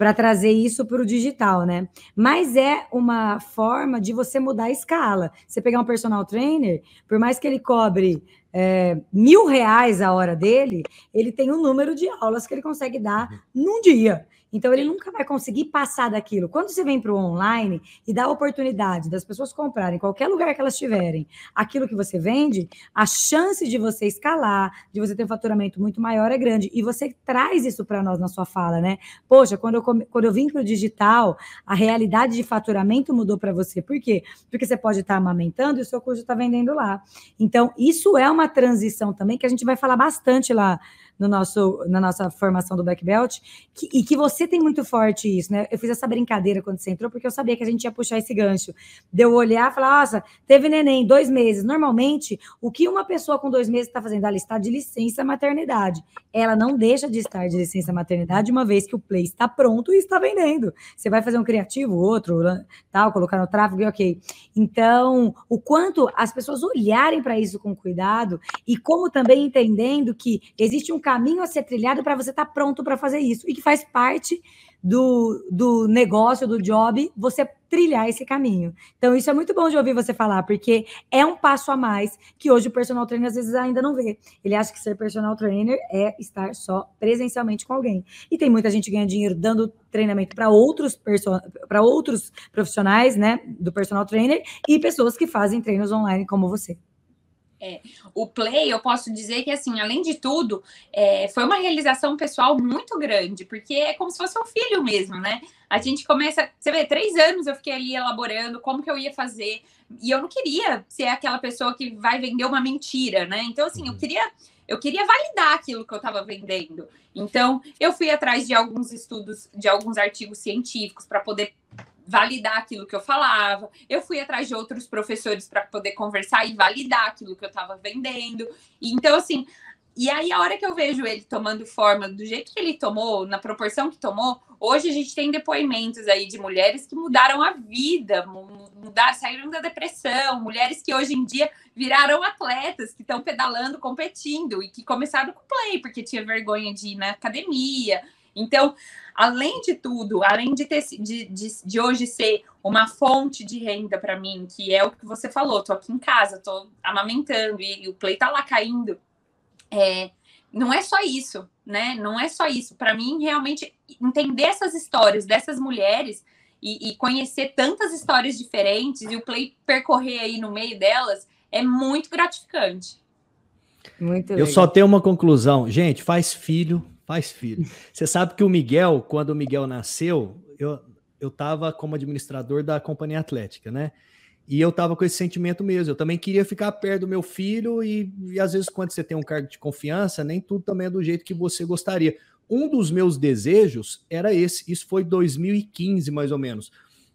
para trazer isso para o digital, né? Mas é uma forma de você mudar a escala. Você pegar um personal trainer, por mais que ele cobre é, mil reais a hora dele, ele tem um número de aulas que ele consegue dar num dia. Então ele nunca vai conseguir passar daquilo. Quando você vem para o online e dá a oportunidade das pessoas comprarem em qualquer lugar que elas estiverem aquilo que você vende, a chance de você escalar, de você ter um faturamento muito maior é grande. E você traz isso para nós na sua fala, né? Poxa, quando eu, quando eu vim para o digital, a realidade de faturamento mudou para você. Por quê? Porque você pode estar tá amamentando e o seu curso está vendendo lá. Então, isso é uma transição também que a gente vai falar bastante lá no nosso, na nossa formação do Black Belt, que, e que você tem muito forte isso, né? Eu fiz essa brincadeira quando você entrou, porque eu sabia que a gente ia puxar esse gancho. De eu olhar e falar, nossa, teve neném, dois meses. Normalmente, o que uma pessoa com dois meses está fazendo? Ela está de licença maternidade. Ela não deixa de estar de licença maternidade, uma vez que o play está pronto e está vendendo. Você vai fazer um criativo, outro, tal, colocar no tráfego, ok. Então, o quanto as pessoas olharem para isso com cuidado e como também entendendo que existe um caminho a ser trilhado para você estar tá pronto para fazer isso e que faz parte do, do negócio, do job, você trilhar esse caminho. Então, isso é muito bom de ouvir você falar, porque é um passo a mais que hoje o personal trainer às vezes ainda não vê. Ele acha que ser personal trainer é estar só presencialmente com alguém. E tem muita gente ganhando dinheiro dando treinamento para outros, outros profissionais, né, do personal trainer e pessoas que fazem treinos online como você. É, o Play, eu posso dizer que, assim, além de tudo, é, foi uma realização pessoal muito grande, porque é como se fosse um filho mesmo, né? A gente começa, você vê, três anos eu fiquei ali elaborando como que eu ia fazer, e eu não queria ser aquela pessoa que vai vender uma mentira, né? Então, assim, eu uhum. queria, eu queria validar aquilo que eu estava vendendo. Então, eu fui atrás de alguns estudos, de alguns artigos científicos para poder validar aquilo que eu falava. Eu fui atrás de outros professores para poder conversar e validar aquilo que eu estava vendendo. E, então, assim, e aí a hora que eu vejo ele tomando forma do jeito que ele tomou, na proporção que tomou, hoje a gente tem depoimentos aí de mulheres que mudaram a vida, mudaram, saíram da depressão, mulheres que hoje em dia viraram atletas, que estão pedalando, competindo e que começaram com play porque tinha vergonha de ir na academia. Então, além de tudo, além de, ter, de, de, de hoje ser uma fonte de renda para mim, que é o que você falou, tô aqui em casa, tô amamentando e, e o play tá lá caindo, é, não é só isso, né? Não é só isso. Para mim, realmente, entender essas histórias dessas mulheres e, e, conhecer tantas histórias diferentes e o play percorrer aí no meio delas é muito gratificante. Muito Eu só tenho uma conclusão. Gente, faz filho, Faz filho. Você sabe que o Miguel, quando o Miguel nasceu, eu, eu tava como administrador da companhia atlética, né? E eu tava com esse sentimento mesmo. Eu também queria ficar perto do meu filho, e, e às vezes, quando você tem um cargo de confiança, nem tudo também é do jeito que você gostaria. Um dos meus desejos era esse. Isso foi 2015, mais ou menos.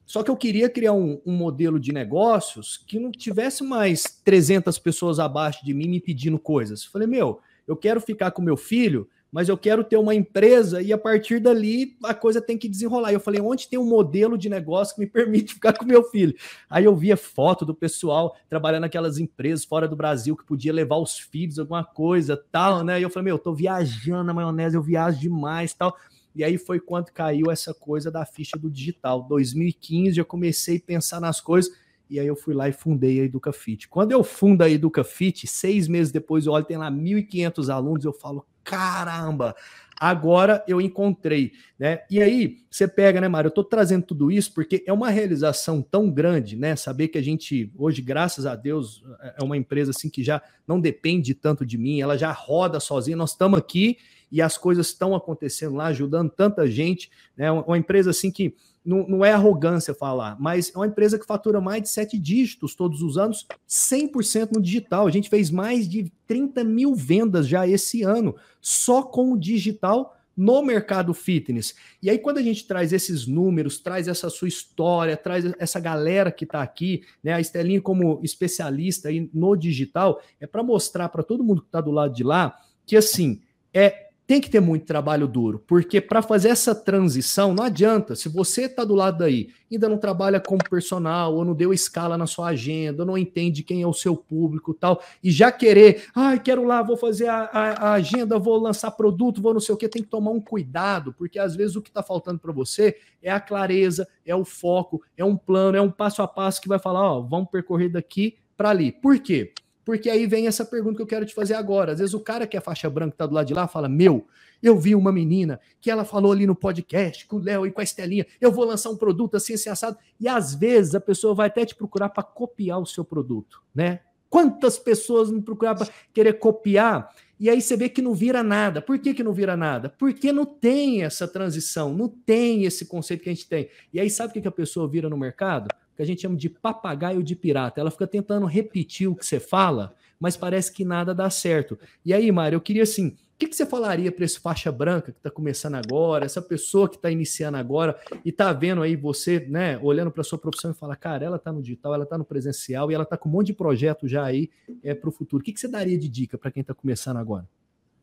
Só que eu queria criar um, um, modelo de negócios que não tivesse mais 300 pessoas abaixo de mim me pedindo coisas. Falei, meu, eu quero ficar com meu filho mas eu quero ter uma empresa e a partir dali a coisa tem que desenrolar. E eu falei, onde tem um modelo de negócio que me permite ficar com meu filho? Aí eu via foto do pessoal trabalhando naquelas empresas fora do Brasil que podia levar os filhos, alguma coisa, tal, né? E eu falei, meu, eu tô viajando na maionese, eu viajo demais, tal. E aí foi quando caiu essa coisa da ficha do digital. 2015 eu comecei a pensar nas coisas e aí eu fui lá e fundei a EducaFit. Quando eu fundo a EducaFit, seis meses depois eu olho, tem lá 1.500 alunos, eu falo, caramba, agora eu encontrei, né? E aí você pega, né, Mário? Eu tô trazendo tudo isso porque é uma realização tão grande, né? Saber que a gente hoje, graças a Deus, é uma empresa assim que já não depende tanto de mim, ela já roda sozinha. Nós estamos aqui e as coisas estão acontecendo lá, ajudando tanta gente, né? Uma empresa assim que não, não é arrogância falar, mas é uma empresa que fatura mais de sete dígitos todos os anos, 100% no digital. A gente fez mais de 30 mil vendas já esse ano, só com o digital no mercado fitness. E aí, quando a gente traz esses números, traz essa sua história, traz essa galera que está aqui, né? A Estelinha, como especialista aí no digital, é para mostrar para todo mundo que está do lado de lá que assim é tem que ter muito trabalho duro, porque para fazer essa transição não adianta. Se você está do lado daí, ainda não trabalha como personal, ou não deu escala na sua agenda, ou não entende quem é o seu público tal, e já querer, ai, quero lá, vou fazer a, a, a agenda, vou lançar produto, vou não sei o que, tem que tomar um cuidado, porque às vezes o que está faltando para você é a clareza, é o foco, é um plano, é um passo a passo que vai falar, ó, vamos percorrer daqui para ali. Por quê? Porque aí vem essa pergunta que eu quero te fazer agora. Às vezes o cara que é faixa branca tá do lado de lá fala: Meu, eu vi uma menina que ela falou ali no podcast com o Léo e com a Estelinha, eu vou lançar um produto assim, assim, assado. E às vezes a pessoa vai até te procurar para copiar o seu produto, né? Quantas pessoas me procuraram para querer copiar? E aí você vê que não vira nada. Por que, que não vira nada? Porque não tem essa transição, não tem esse conceito que a gente tem. E aí sabe o que, que a pessoa vira no mercado? Que a gente chama de papagaio de pirata. Ela fica tentando repetir o que você fala, mas parece que nada dá certo. E aí, Mário, eu queria assim, o que, que você falaria para esse faixa branca que está começando agora, essa pessoa que está iniciando agora e está vendo aí você, né, olhando para sua profissão e fala, cara, ela está no digital, ela está no presencial e ela está com um monte de projeto já aí é, para o futuro. O que, que você daria de dica para quem está começando agora?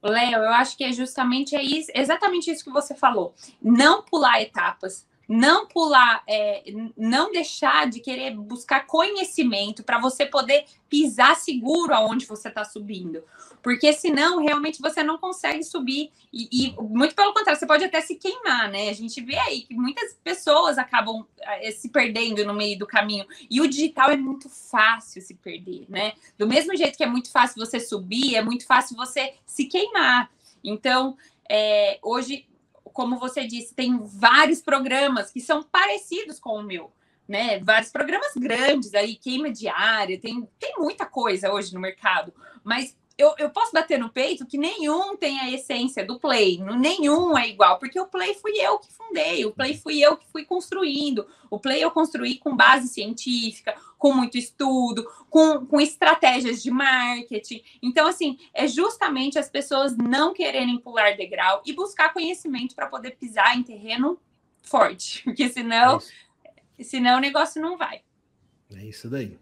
Léo, eu acho que é justamente é isso, exatamente isso que você falou. Não pular etapas, não pular, é, não deixar de querer buscar conhecimento para você poder pisar seguro aonde você está subindo. Porque senão, realmente, você não consegue subir. E, e, muito pelo contrário, você pode até se queimar, né? A gente vê aí que muitas pessoas acabam é, se perdendo no meio do caminho. E o digital é muito fácil se perder, né? Do mesmo jeito que é muito fácil você subir, é muito fácil você se queimar. Então, é, hoje como você disse, tem vários programas que são parecidos com o meu, né? Vários programas grandes aí, queima diária, tem, tem muita coisa hoje no mercado, mas eu, eu posso bater no peito que nenhum tem a essência do Play, nenhum é igual, porque o Play fui eu que fundei, o Play fui eu que fui construindo, o Play eu construí com base científica, com muito estudo, com, com estratégias de marketing. Então, assim, é justamente as pessoas não quererem pular degrau e buscar conhecimento para poder pisar em terreno forte, porque senão, é senão o negócio não vai. É isso daí.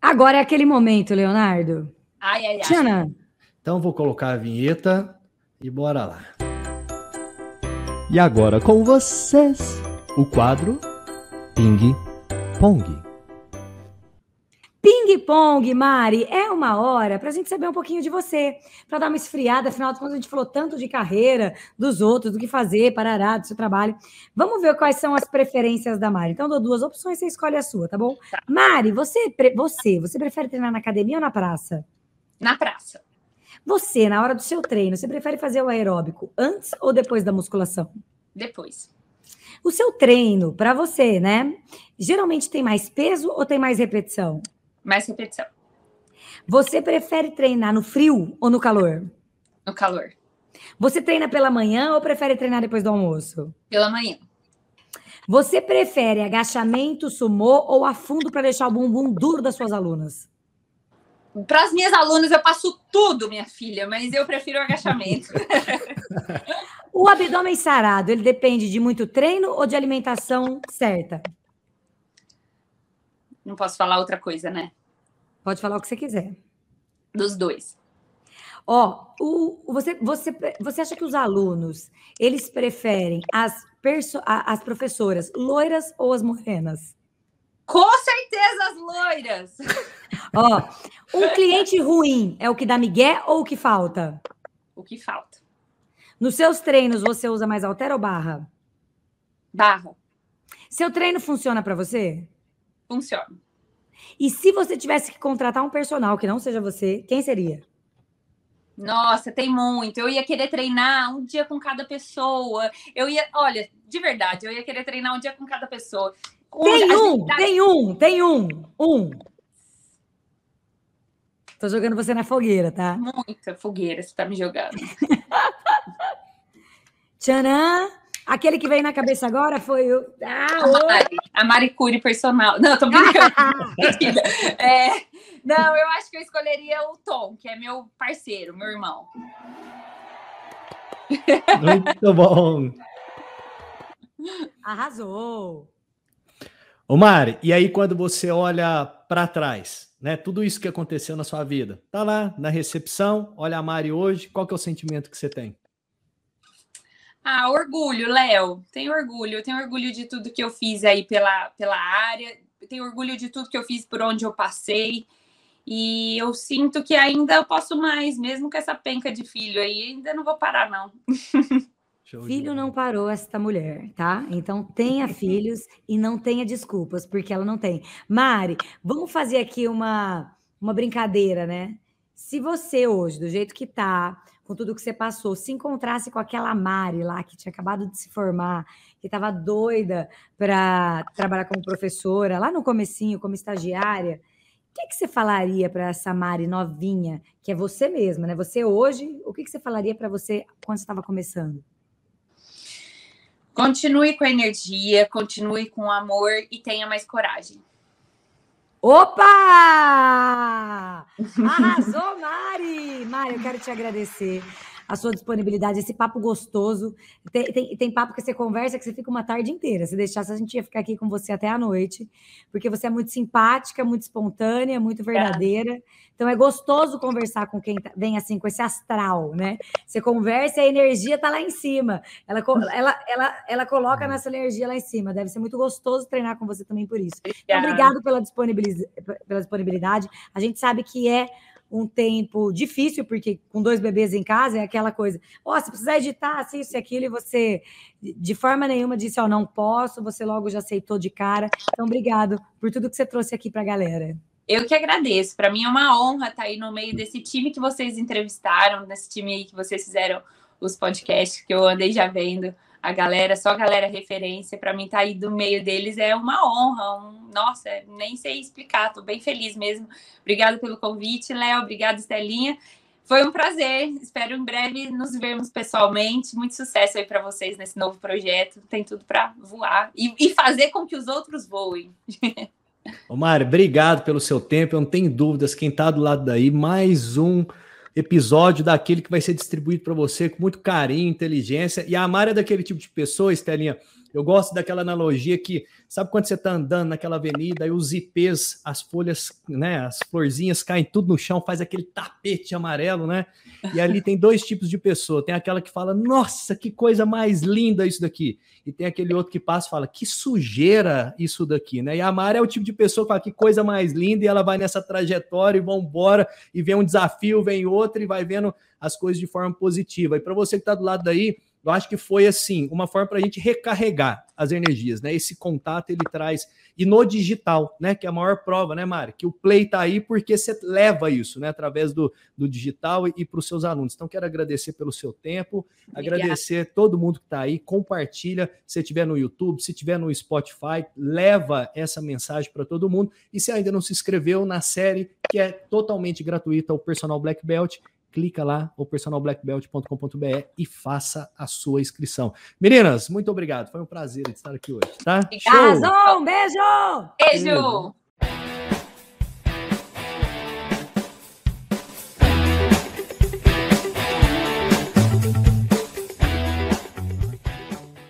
Agora é aquele momento, Leonardo Ai, ai, ai. Então vou colocar a vinheta e bora lá. E agora com vocês, o quadro Ping Pong. Ping Pong, Mari, é uma hora para a gente saber um pouquinho de você, para dar uma esfriada. Afinal de contas, a gente falou tanto de carreira, dos outros, do que fazer, parará, do seu trabalho. Vamos ver quais são as preferências da Mari. Então, dou duas opções, você escolhe a sua, tá bom? Tá. Mari, você, você, você prefere treinar na academia ou na praça? Na praça. Você, na hora do seu treino, você prefere fazer o aeróbico antes ou depois da musculação? Depois. O seu treino, para você, né? Geralmente tem mais peso ou tem mais repetição? Mais repetição. Você prefere treinar no frio ou no calor? No calor. Você treina pela manhã ou prefere treinar depois do almoço? Pela manhã. Você prefere agachamento, sumô ou afundo para deixar o bumbum duro das suas alunas? Para as minhas alunas, eu passo tudo, minha filha, mas eu prefiro o agachamento. o abdômen sarado, ele depende de muito treino ou de alimentação certa? Não posso falar outra coisa, né? Pode falar o que você quiser. Dos dois. Ó, o, você, você, você acha que os alunos, eles preferem as, perso, as professoras loiras ou as morenas? Com certeza as loiras. Ó, um cliente ruim é o que dá migué ou o que falta? O que falta. Nos seus treinos, você usa mais altera ou barra? Barra. Seu treino funciona para você? Funciona. E se você tivesse que contratar um personal que não seja você, quem seria? Nossa, tem muito. Eu ia querer treinar um dia com cada pessoa. Eu ia, olha, de verdade, eu ia querer treinar um dia com cada pessoa. Tem um, tem um, tem um, um. Tô jogando você na fogueira, tá? Muita fogueira, você tá me jogando. Tchanã! Aquele que veio na cabeça agora foi o. Ah, a, Mari, a Mari Cury personal. Não, tô brincando. é, não, eu acho que eu escolheria o Tom, que é meu parceiro, meu irmão. Muito bom. Arrasou. Ô Mari, e aí quando você olha para trás, né, tudo isso que aconteceu na sua vida, tá lá na recepção, olha a Mari hoje, qual que é o sentimento que você tem? Ah, orgulho, Léo. Tenho orgulho. tenho orgulho de tudo que eu fiz aí pela, pela área. tenho orgulho de tudo que eu fiz por onde eu passei. E eu sinto que ainda eu posso mais, mesmo com essa penca de filho aí. Ainda não vou parar, não. Filho não parou esta mulher, tá? Então tenha filhos e não tenha desculpas, porque ela não tem. Mari, vamos fazer aqui uma uma brincadeira, né? Se você hoje, do jeito que tá, com tudo que você passou, se encontrasse com aquela Mari lá que tinha acabado de se formar, que estava doida para trabalhar como professora, lá no comecinho, como estagiária, o que, que você falaria para essa Mari novinha, que é você mesma, né? Você hoje, o que, que você falaria para você quando você estava começando? Continue com a energia, continue com o amor e tenha mais coragem. Opa! Arrasou, Mari! Mari, eu quero te agradecer a sua disponibilidade, esse papo gostoso. Tem, tem, tem, papo que você conversa que você fica uma tarde inteira. Se deixasse, a gente ia ficar aqui com você até a noite, porque você é muito simpática, muito espontânea, muito verdadeira. É. Então é gostoso conversar com quem tá, vem assim, com esse astral, né? Você conversa e a energia tá lá em cima. Ela, ela, ela, ela coloca nessa energia lá em cima. Deve ser muito gostoso treinar com você também por isso. Então, obrigado pela disponibilidade, pela disponibilidade. A gente sabe que é um tempo difícil, porque com dois bebês em casa é aquela coisa, ó, oh, se precisar editar, assim, isso e aquilo, e você de forma nenhuma disse, ó, oh, não posso, você logo já aceitou de cara. Então, obrigado por tudo que você trouxe aqui para a galera. Eu que agradeço. Para mim é uma honra estar aí no meio desse time que vocês entrevistaram, desse time aí que vocês fizeram os podcasts que eu andei já vendo a galera, só a galera referência, para mim estar tá aí do meio deles é uma honra, um, nossa, nem sei explicar, tô bem feliz mesmo. Obrigado pelo convite, Léo, obrigado, Estelinha. Foi um prazer, espero em breve nos vermos pessoalmente. Muito sucesso aí para vocês nesse novo projeto. Tem tudo para voar e, e, fazer com que os outros voem. Mário, obrigado pelo seu tempo. Eu não tenho dúvidas, quem está do lado daí, mais um episódio daquele que vai ser distribuído para você com muito carinho, inteligência. E a Mari é daquele tipo de pessoa, Estelinha. Eu gosto daquela analogia que, sabe quando você está andando naquela avenida e os ipês, as folhas, né, as florzinhas caem tudo no chão, faz aquele tapete amarelo, né? E ali tem dois tipos de pessoa. Tem aquela que fala, nossa, que coisa mais linda isso daqui. E tem aquele outro que passa e fala, que sujeira isso daqui, né? E a Mari é o tipo de pessoa que fala, que coisa mais linda, e ela vai nessa trajetória e vambora, e vem um desafio, vem outro, e vai vendo as coisas de forma positiva. E para você que está do lado daí, eu acho que foi assim, uma forma para a gente recarregar as energias, né? Esse contato ele traz e no digital, né? Que é a maior prova, né, Mari? Que o play está aí porque você leva isso, né? Através do, do digital e, e para os seus alunos. Então quero agradecer pelo seu tempo, Obrigada. agradecer todo mundo que está aí, compartilha. Se estiver no YouTube, se estiver no Spotify, leva essa mensagem para todo mundo. E se ainda não se inscreveu na série que é totalmente gratuita, o Personal Black Belt, clica lá, o personalblackbelt.com.br e faça a sua inscrição. Meninas, muito obrigado. Foi um prazer estar aqui hoje, tá? Show! Um beijo! Beijo!